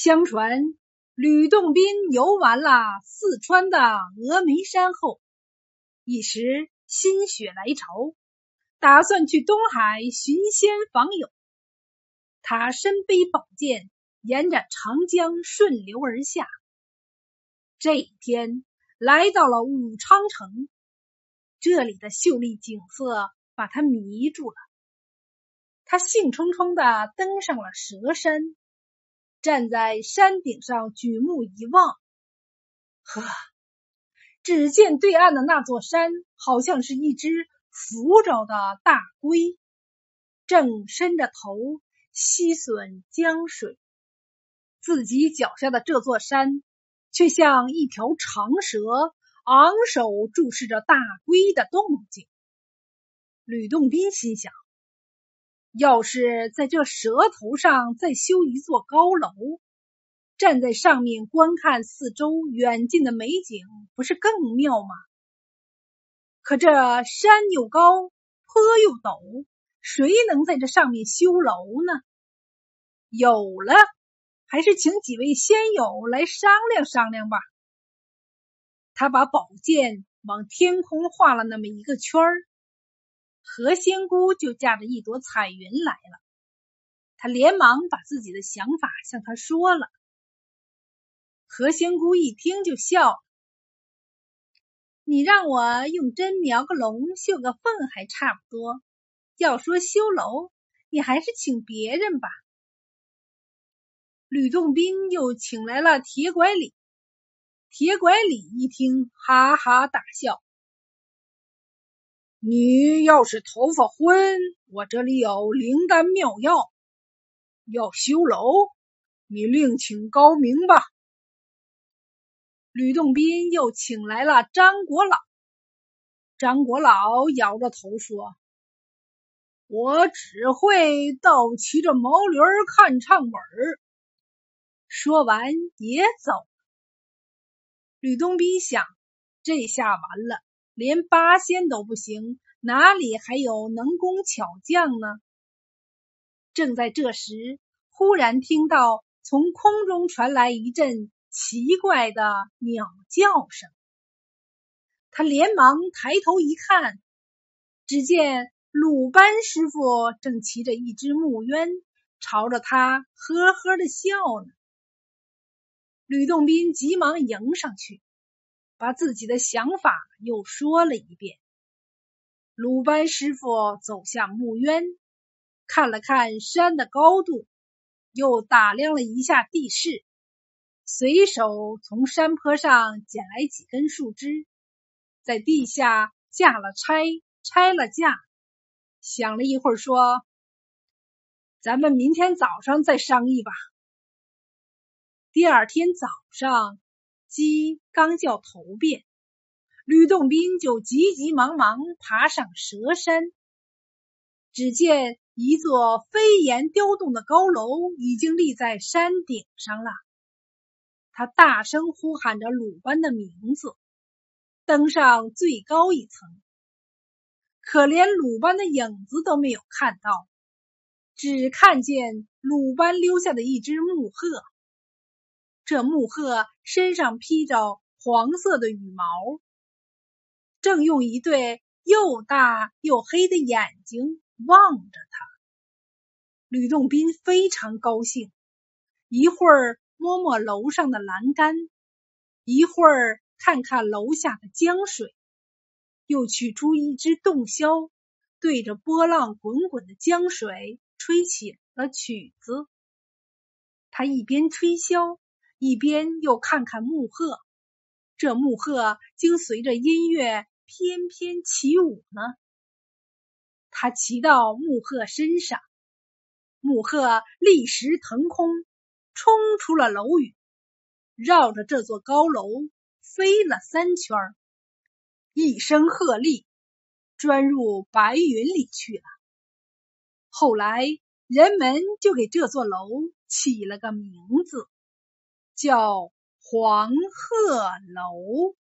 相传，吕洞宾游完了四川的峨眉山后，一时心血来潮，打算去东海寻仙访友。他身背宝剑，沿着长江顺流而下。这一天，来到了武昌城，这里的秀丽景色把他迷住了。他兴冲冲的登上了蛇山。站在山顶上，举目一望，呵，只见对岸的那座山，好像是一只浮着的大龟，正伸着头吸吮江水。自己脚下的这座山，却像一条长蛇，昂首注视着大龟的动静。吕洞宾心想。要是在这蛇头上再修一座高楼，站在上面观看四周远近的美景，不是更妙吗？可这山又高，坡又陡，谁能在这上面修楼呢？有了，还是请几位仙友来商量商量吧。他把宝剑往天空画了那么一个圈儿。何仙姑就驾着一朵彩云来了，他连忙把自己的想法向他说了。何仙姑一听就笑了：“你让我用针描个龙、绣个凤还差不多，要说修楼，你还是请别人吧。”吕洞宾又请来了铁拐李，铁拐李一听，哈哈大笑。你要是头发昏，我这里有灵丹妙药；要修楼，你另请高明吧。吕洞宾又请来了张国老，张国老摇着头说：“我只会倒骑着毛驴看唱本儿。”说完也走了。吕洞宾想：这下完了。连八仙都不行，哪里还有能工巧匠呢？正在这时，忽然听到从空中传来一阵奇怪的鸟叫声。他连忙抬头一看，只见鲁班师傅正骑着一只木鸢，朝着他呵呵的笑呢。吕洞宾急忙迎上去。把自己的想法又说了一遍。鲁班师傅走下木渊，看了看山的高度，又打量了一下地势，随手从山坡上捡来几根树枝，在地下架了拆，拆了架，想了一会儿，说：“咱们明天早上再商议吧。”第二天早上。鸡刚叫头遍，吕洞宾就急急忙忙爬上蛇山。只见一座飞檐雕栋的高楼已经立在山顶上了。他大声呼喊着鲁班的名字，登上最高一层，可连鲁班的影子都没有看到，只看见鲁班留下的一只木鹤。这木鹤身上披着黄色的羽毛，正用一对又大又黑的眼睛望着他。吕洞宾非常高兴，一会儿摸摸楼上的栏杆，一会儿看看楼下的江水，又取出一支洞箫，对着波浪滚滚的江水吹起了曲子。他一边吹箫。一边又看看木鹤，这木鹤竟随着音乐翩翩起舞呢。他骑到木鹤身上，木鹤立时腾空，冲出了楼宇，绕着这座高楼飞了三圈，一声鹤唳，钻入白云里去了。后来人们就给这座楼起了个名字。叫黄鹤楼。